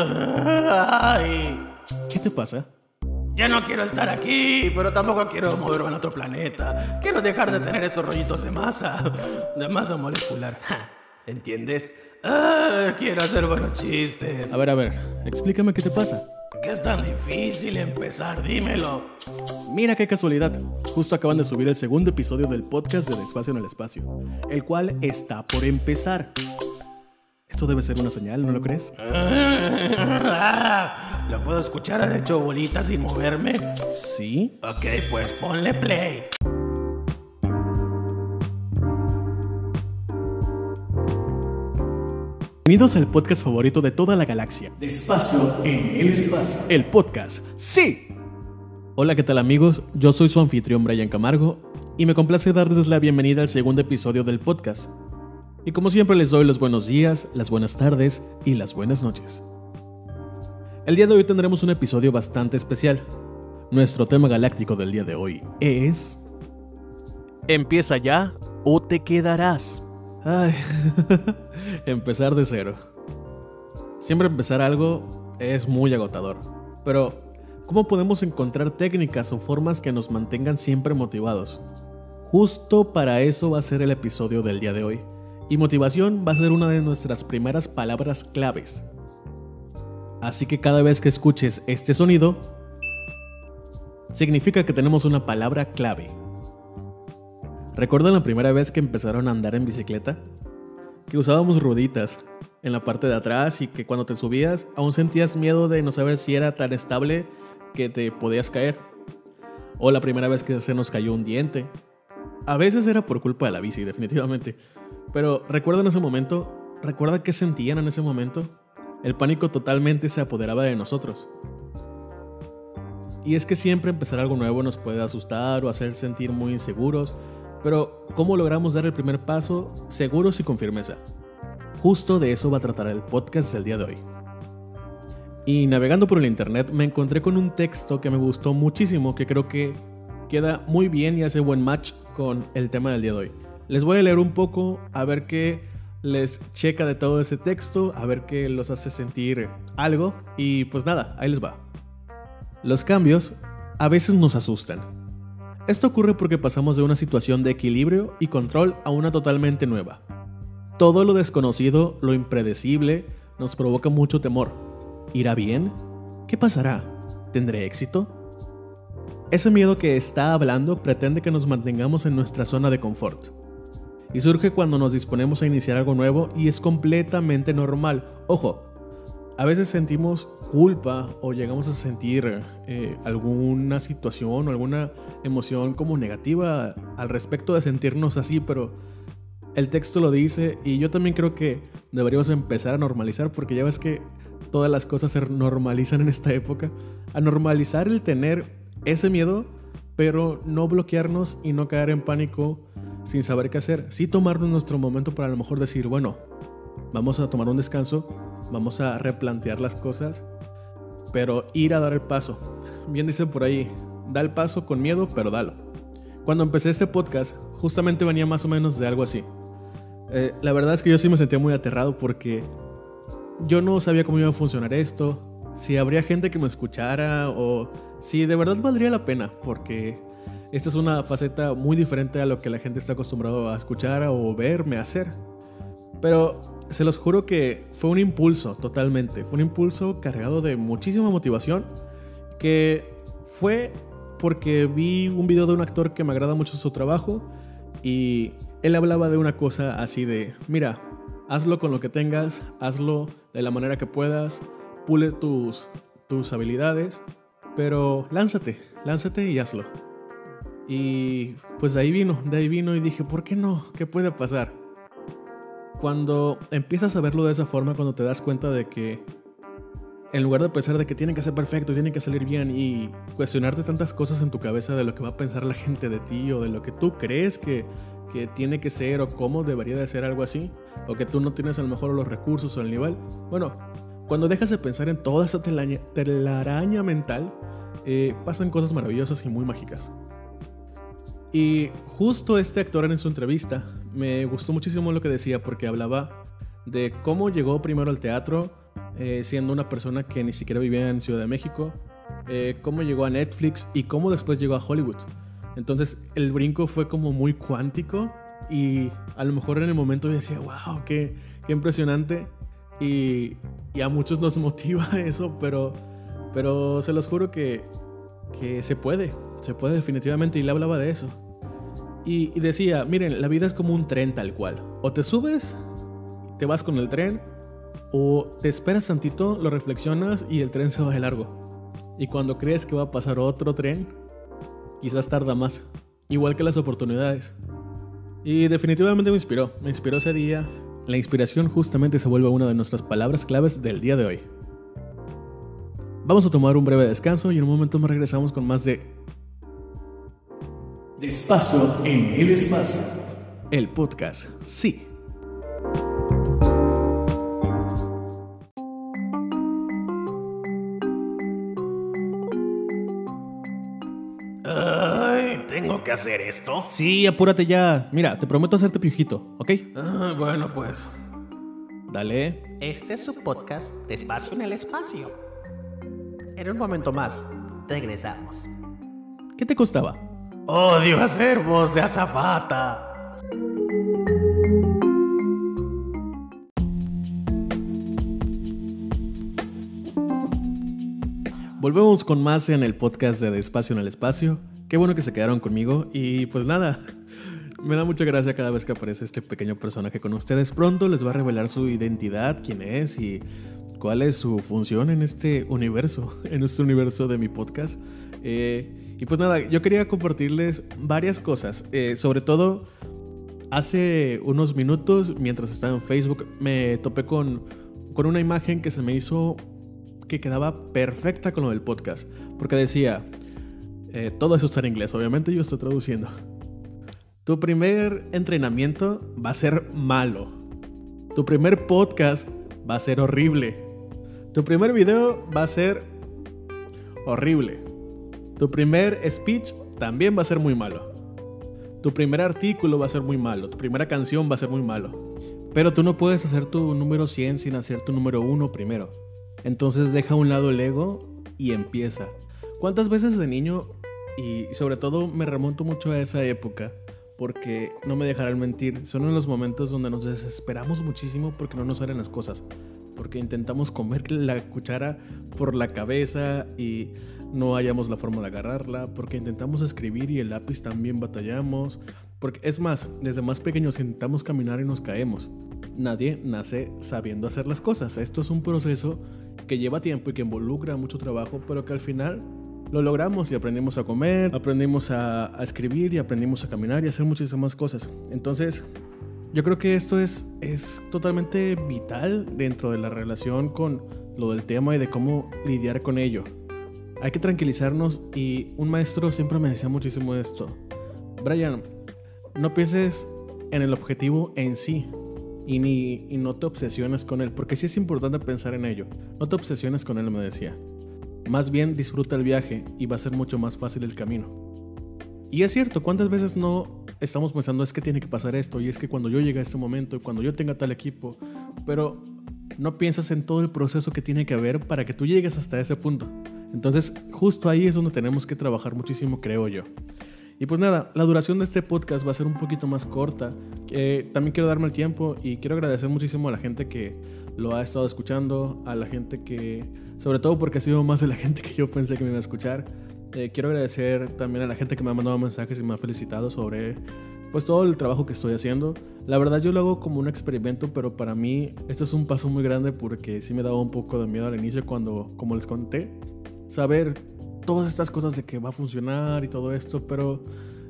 Ay, ¿Qué te pasa? ya no quiero estar aquí, pero tampoco quiero moverme a otro planeta. Quiero dejar de tener estos rollitos de masa, de masa molecular. Ja, ¿Entiendes? Ah, quiero hacer buenos chistes. A ver, a ver, explícame qué te pasa. ¿Qué es tan difícil empezar? Dímelo. Mira qué casualidad. Justo acaban de subir el segundo episodio del podcast de Despacio en el Espacio, el cual está por empezar. Esto debe ser una señal, ¿no lo crees? ¿Lo puedo escuchar al hecho bolita sin moverme? Sí. Ok, pues ponle play. Bienvenidos al podcast favorito de toda la galaxia. Despacio en el espacio. El podcast. ¡Sí! Hola, ¿qué tal amigos? Yo soy su anfitrión Brian Camargo y me complace darles la bienvenida al segundo episodio del podcast. Y como siempre les doy los buenos días, las buenas tardes y las buenas noches. El día de hoy tendremos un episodio bastante especial. Nuestro tema galáctico del día de hoy es... ¿Empieza ya o te quedarás? Ay, empezar de cero. Siempre empezar algo es muy agotador. Pero, ¿cómo podemos encontrar técnicas o formas que nos mantengan siempre motivados? Justo para eso va a ser el episodio del día de hoy. Y motivación va a ser una de nuestras primeras palabras claves. Así que cada vez que escuches este sonido, significa que tenemos una palabra clave. ¿Recuerdan la primera vez que empezaron a andar en bicicleta? Que usábamos rueditas en la parte de atrás y que cuando te subías aún sentías miedo de no saber si era tan estable que te podías caer. O la primera vez que se nos cayó un diente. A veces era por culpa de la bici, definitivamente. Pero ¿recuerdan ese momento? ¿Recuerdan qué sentían en ese momento? El pánico totalmente se apoderaba de nosotros. Y es que siempre empezar algo nuevo nos puede asustar o hacer sentir muy inseguros, pero ¿cómo logramos dar el primer paso seguros y con firmeza? Justo de eso va a tratar el podcast del día de hoy. Y navegando por el internet me encontré con un texto que me gustó muchísimo, que creo que queda muy bien y hace buen match con el tema del día de hoy. Les voy a leer un poco a ver qué les checa de todo ese texto, a ver qué los hace sentir algo y pues nada, ahí les va. Los cambios a veces nos asustan. Esto ocurre porque pasamos de una situación de equilibrio y control a una totalmente nueva. Todo lo desconocido, lo impredecible, nos provoca mucho temor. ¿Irá bien? ¿Qué pasará? ¿Tendré éxito? Ese miedo que está hablando pretende que nos mantengamos en nuestra zona de confort. Y surge cuando nos disponemos a iniciar algo nuevo y es completamente normal. Ojo, a veces sentimos culpa o llegamos a sentir eh, alguna situación o alguna emoción como negativa al respecto de sentirnos así, pero el texto lo dice y yo también creo que deberíamos empezar a normalizar porque ya ves que todas las cosas se normalizan en esta época. A normalizar el tener ese miedo, pero no bloquearnos y no caer en pánico sin saber qué hacer. Sí tomarnos nuestro momento para a lo mejor decir, bueno, vamos a tomar un descanso, vamos a replantear las cosas, pero ir a dar el paso. Bien dice por ahí, da el paso con miedo, pero dalo. Cuando empecé este podcast, justamente venía más o menos de algo así. Eh, la verdad es que yo sí me sentía muy aterrado porque yo no sabía cómo iba a funcionar esto, si habría gente que me escuchara o si de verdad valdría la pena, porque esta es una faceta muy diferente a lo que la gente está acostumbrado a escuchar o verme hacer. Pero se los juro que fue un impulso totalmente, fue un impulso cargado de muchísima motivación que fue porque vi un video de un actor que me agrada mucho su trabajo y él hablaba de una cosa así de, mira, hazlo con lo que tengas, hazlo de la manera que puedas, pule tus, tus habilidades, pero lánzate, lánzate y hazlo. Y pues de ahí vino, de ahí vino y dije, ¿por qué no? ¿Qué puede pasar? Cuando empiezas a verlo de esa forma, cuando te das cuenta de que en lugar de pensar de que tiene que ser perfecto, tiene que salir bien y cuestionarte tantas cosas en tu cabeza de lo que va a pensar la gente de ti o de lo que tú crees que, que tiene que ser o cómo debería de ser algo así, o que tú no tienes a lo mejor los recursos o el nivel, bueno, cuando dejas de pensar en toda esa telaraña, telaraña mental, eh, pasan cosas maravillosas y muy mágicas. Y justo este actor en su entrevista me gustó muchísimo lo que decía porque hablaba de cómo llegó primero al teatro, eh, siendo una persona que ni siquiera vivía en Ciudad de México, eh, cómo llegó a Netflix y cómo después llegó a Hollywood. Entonces el brinco fue como muy cuántico y a lo mejor en el momento yo decía, wow, qué, qué impresionante. Y, y, a muchos nos motiva eso, pero, pero se los juro que, que se puede, se puede definitivamente y le hablaba de eso. Y, decía, miren, la vida es como un tren tal cual. O te subes, te vas con el tren, o te esperas tantito, lo reflexionas y el tren se va de largo. Y cuando crees que va a pasar otro tren, quizás tarda más. Igual que las oportunidades. Y definitivamente me inspiró. Me inspiró ese día. La inspiración justamente se vuelve una de nuestras palabras claves del día de hoy. Vamos a tomar un breve descanso y en un momento más regresamos con más de Despacio en el espacio. El podcast, sí. Ay, ¿tengo que hacer esto? Sí, apúrate ya. Mira, te prometo hacerte piojito, ¿ok? Ah, bueno, pues. Dale. Este es su podcast Despacio en el espacio. En un momento más, regresamos. ¿Qué te costaba? Odio hacer voz de azafata. Volvemos con más en el podcast de Despacio en el Espacio. Qué bueno que se quedaron conmigo y pues nada, me da mucha gracia cada vez que aparece este pequeño personaje con ustedes. Pronto les va a revelar su identidad, quién es y cuál es su función en este universo, en este universo de mi podcast. Eh, y pues nada, yo quería compartirles varias cosas, eh, sobre todo hace unos minutos, mientras estaba en Facebook, me topé con, con una imagen que se me hizo que quedaba perfecta con lo del podcast, porque decía, eh, todo eso está en inglés, obviamente yo estoy traduciendo. Tu primer entrenamiento va a ser malo. Tu primer podcast va a ser horrible. Tu primer video va a ser horrible. Tu primer speech también va a ser muy malo. Tu primer artículo va a ser muy malo. Tu primera canción va a ser muy malo. Pero tú no puedes hacer tu número 100 sin hacer tu número 1 primero. Entonces deja a un lado el ego y empieza. ¿Cuántas veces de niño, y sobre todo me remonto mucho a esa época, porque no me dejarán mentir, son en los momentos donde nos desesperamos muchísimo porque no nos salen las cosas, porque intentamos comer la cuchara por la cabeza y no hallamos la forma de agarrarla, porque intentamos escribir y el lápiz también batallamos, porque es más, desde más pequeños intentamos caminar y nos caemos. Nadie nace sabiendo hacer las cosas, esto es un proceso que lleva tiempo y que involucra mucho trabajo, pero que al final lo logramos y aprendimos a comer, aprendimos a, a, escribir y aprendimos a caminar y hacer muchísimas cosas. Entonces, yo creo que esto es, es totalmente vital dentro de la relación con lo del tema y de cómo lidiar con ello. Hay que tranquilizarnos y un maestro siempre me decía muchísimo esto. Brian, no pienses en el objetivo en sí, y, ni, y no te obsesiones con él, porque sí es importante pensar en ello. No te obsesiones con él, me decía. Más bien disfruta el viaje y va a ser mucho más fácil el camino. Y es cierto, ¿cuántas veces no estamos pensando es que tiene que pasar esto y es que cuando yo llegue a este momento y cuando yo tenga tal equipo, pero no piensas en todo el proceso que tiene que haber para que tú llegues hasta ese punto. Entonces, justo ahí es donde tenemos que trabajar muchísimo, creo yo. Y pues nada, la duración de este podcast va a ser un poquito más corta. Eh, también quiero darme el tiempo y quiero agradecer muchísimo a la gente que lo ha estado escuchando, a la gente que, sobre todo porque ha sido más de la gente que yo pensé que me iba a escuchar. Eh, quiero agradecer también a la gente que me ha mandado mensajes y me ha felicitado sobre pues todo el trabajo que estoy haciendo. La verdad yo lo hago como un experimento, pero para mí esto es un paso muy grande porque sí me daba un poco de miedo al inicio cuando, como les conté, saber todas estas cosas de que va a funcionar y todo esto, pero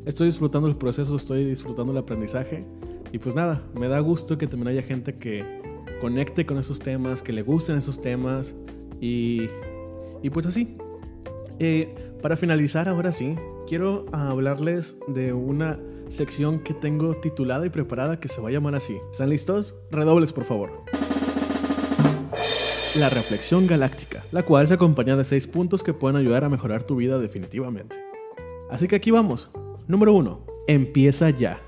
estoy disfrutando el proceso, estoy disfrutando el aprendizaje y pues nada, me da gusto que también haya gente que conecte con esos temas, que le gusten esos temas y, y pues así. Eh, para finalizar ahora sí, quiero hablarles de una sección que tengo titulada y preparada que se va a llamar así. ¿Están listos? Redobles por favor. La reflexión galáctica, la cual se acompaña de 6 puntos que pueden ayudar a mejorar tu vida definitivamente. Así que aquí vamos. Número 1. Empieza ya.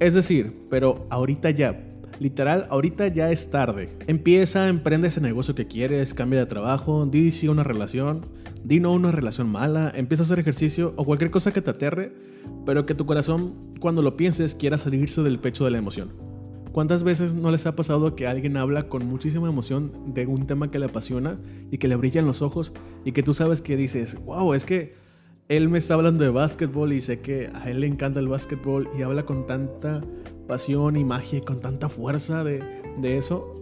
Es decir, pero ahorita ya. Literal, ahorita ya es tarde. Empieza, emprende ese negocio que quieres, cambia de trabajo, di una relación, di no una relación mala, empieza a hacer ejercicio o cualquier cosa que te aterre, pero que tu corazón, cuando lo pienses, quiera salirse del pecho de la emoción. ¿Cuántas veces no les ha pasado que alguien habla con muchísima emoción de un tema que le apasiona y que le brillan los ojos y que tú sabes que dices, wow, es que él me está hablando de básquetbol y sé que a él le encanta el básquetbol y habla con tanta pasión y magia y con tanta fuerza de, eso.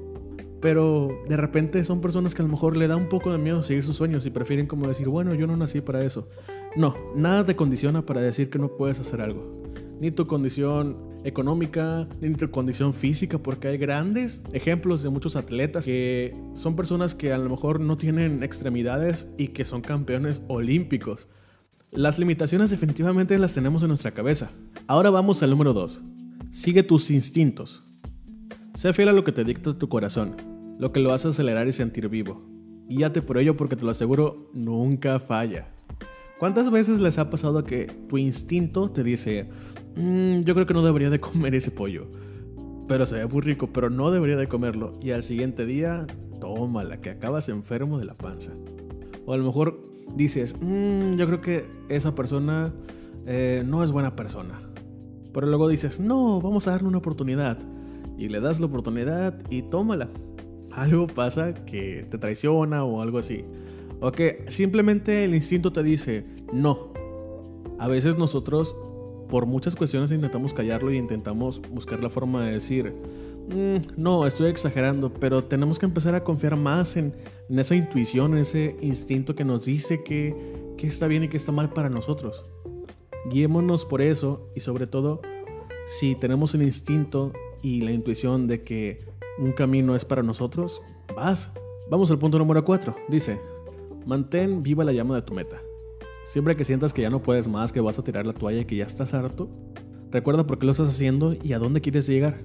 Pero de repente son personas que a lo mejor le da un poco de miedo seguir sus sueños y prefieren como decir, bueno, yo no nací para eso. No, nada te condiciona para decir que no puedes hacer algo. Ni tu condición económica, ni tu condición física, porque hay grandes ejemplos de muchos atletas que son personas que a lo mejor no tienen extremidades y que son campeones olímpicos. Las limitaciones definitivamente las tenemos en nuestra cabeza. Ahora vamos al número 2. Sigue tus instintos. Sé fiel a lo que te dicta tu corazón, lo que lo hace acelerar y sentir vivo. Guíate por ello porque te lo aseguro, nunca falla. ¿Cuántas veces les ha pasado que tu instinto te dice, mm, yo creo que no debería de comer ese pollo? Pero se ve muy rico, pero no debería de comerlo. Y al siguiente día, tómala, que acabas enfermo de la panza. O a lo mejor dices, mm, yo creo que esa persona eh, no es buena persona. Pero luego dices, no, vamos a darle una oportunidad. Y le das la oportunidad y tómala. Algo pasa que te traiciona o algo así. O que simplemente el instinto te dice, no. A veces nosotros, por muchas cuestiones, intentamos callarlo y intentamos buscar la forma de decir, mm, no, estoy exagerando, pero tenemos que empezar a confiar más en, esa intuición, en ese instinto que nos dice que, que está bien y que está mal para nosotros. Guiémonos por eso y sobre todo si tenemos el instinto y la intuición de que un camino es para nosotros, vas. Vamos al punto número 4. Dice, mantén viva la llama de tu meta. Siempre que sientas que ya no puedes más, que vas a tirar la toalla y que ya estás harto, recuerda por qué lo estás haciendo y a dónde quieres llegar.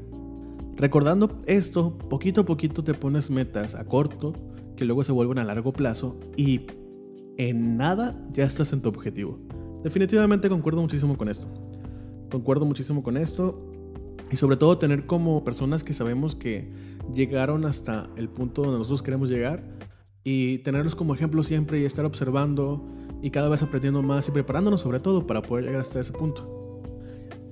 Recordando esto, poquito a poquito te pones metas a corto, que luego se vuelven a largo plazo y en nada ya estás en tu objetivo. Definitivamente concuerdo muchísimo con esto. Concuerdo muchísimo con esto. Y sobre todo tener como personas que sabemos que llegaron hasta el punto donde nosotros queremos llegar. Y tenerlos como ejemplo siempre y estar observando y cada vez aprendiendo más y preparándonos sobre todo para poder llegar hasta ese punto.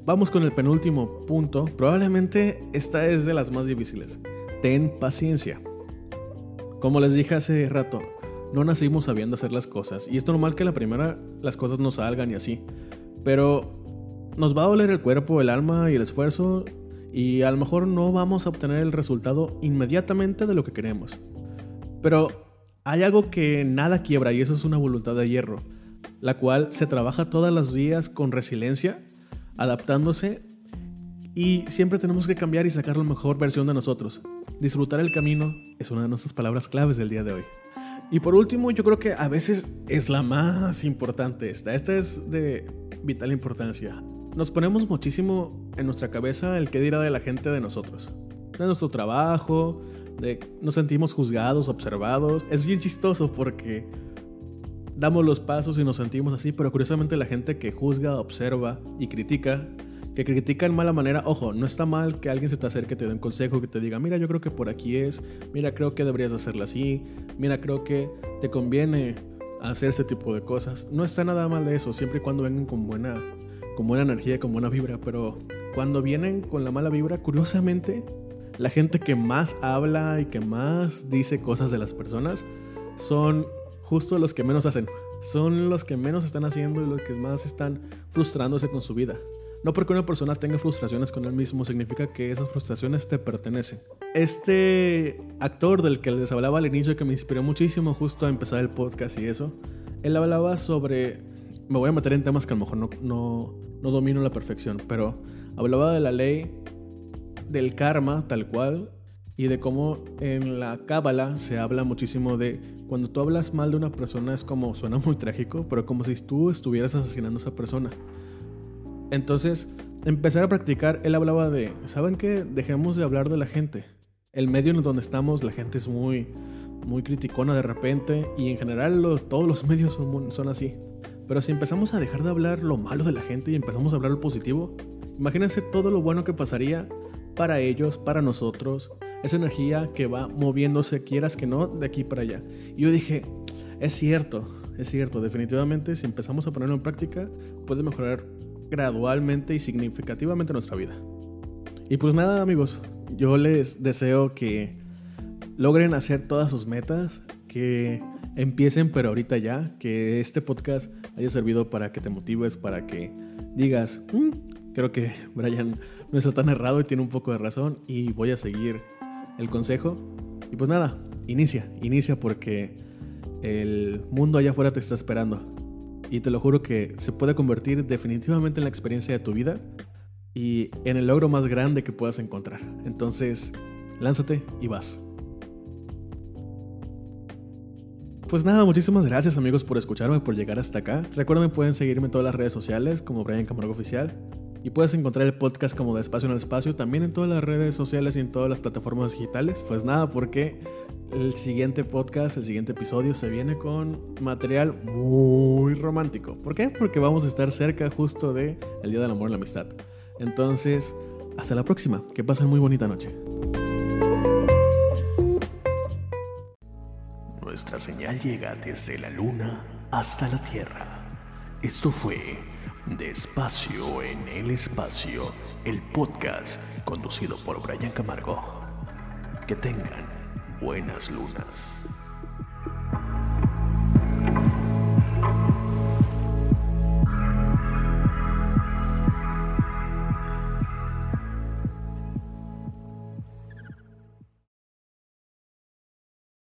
Vamos con el penúltimo punto. Probablemente esta es de las más difíciles. Ten paciencia. Como les dije hace rato, no nacimos sabiendo hacer las cosas. Y es normal que la primera las cosas no salgan y así. Pero nos va a doler el cuerpo, el alma y el esfuerzo. Y a lo mejor no vamos a obtener el resultado inmediatamente de lo que queremos. Pero hay algo que nada quiebra y eso es una voluntad de hierro. La cual se trabaja todos los días con resiliencia, adaptándose. Y siempre tenemos que cambiar y sacar la mejor versión de nosotros. Disfrutar el camino es una de nuestras palabras claves del día de hoy. Y por último, yo creo que a veces es la más importante esta. Esta es de vital importancia. Nos ponemos muchísimo en nuestra cabeza el que dirá de la gente de nosotros. De nuestro trabajo, de nos sentimos juzgados, observados. Es bien chistoso porque damos los pasos y nos sentimos así, pero curiosamente la gente que juzga, observa y critica que critica en mala manera, ojo, no está mal que alguien se te acerque, te dé un consejo, que te diga, mira, yo creo que por aquí es, mira, creo que deberías hacerlo así, mira, creo que te conviene hacer este tipo de cosas. No está nada mal de eso, siempre y cuando vengan con buena, con buena energía, con buena vibra, pero cuando vienen con la mala vibra, curiosamente, la gente que más habla y que más dice cosas de las personas son justo los que menos hacen. Son los que menos están haciendo y los que más están frustrándose con su vida. No porque una persona tenga frustraciones con él mismo significa que esas frustraciones te pertenecen. Este actor del que les hablaba al inicio que me inspiró muchísimo justo a empezar el podcast y eso, él hablaba sobre... Me voy a meter en temas que a lo mejor no, no, no domino la perfección, pero hablaba de la ley del karma tal cual y de cómo en la cábala se habla muchísimo de cuando tú hablas mal de una persona es como suena muy trágico, pero como si tú estuvieras asesinando a esa persona. Entonces, empezar a practicar, él hablaba de, ¿saben qué? Dejemos de hablar de la gente. El medio en donde estamos, la gente es muy, muy criticona de repente y en general todos los medios son, son así. Pero si empezamos a dejar de hablar lo malo de la gente y empezamos a hablar lo positivo, imagínense todo lo bueno que pasaría para ellos, para nosotros, esa energía que va moviéndose, quieras que no, de aquí para allá. Y yo dije, es cierto, es cierto, definitivamente si empezamos a ponerlo en práctica, puede mejorar gradualmente y significativamente nuestra vida. Y pues nada amigos, yo les deseo que logren hacer todas sus metas, que empiecen pero ahorita ya, que este podcast haya servido para que te motives, para que digas, mm, creo que Brian no está tan errado y tiene un poco de razón y voy a seguir el consejo. Y pues nada, inicia, inicia porque el mundo allá afuera te está esperando. Y te lo juro que se puede convertir definitivamente en la experiencia de tu vida y en el logro más grande que puedas encontrar. Entonces, lánzate y vas. Pues nada, muchísimas gracias amigos por escucharme, por llegar hasta acá. Recuerden, pueden seguirme en todas las redes sociales como Brian Camargo Oficial. Y puedes encontrar el podcast como de Espacio en el Espacio también en todas las redes sociales y en todas las plataformas digitales. Pues nada, porque el siguiente podcast, el siguiente episodio se viene con material muy romántico. ¿Por qué? Porque vamos a estar cerca justo de el Día del Amor y la Amistad. Entonces, hasta la próxima. Que pasen muy bonita noche. Nuestra señal llega desde la luna hasta la tierra. Esto fue Despacio en el Espacio, el podcast conducido por Brian Camargo. Que tengan buenas lunas.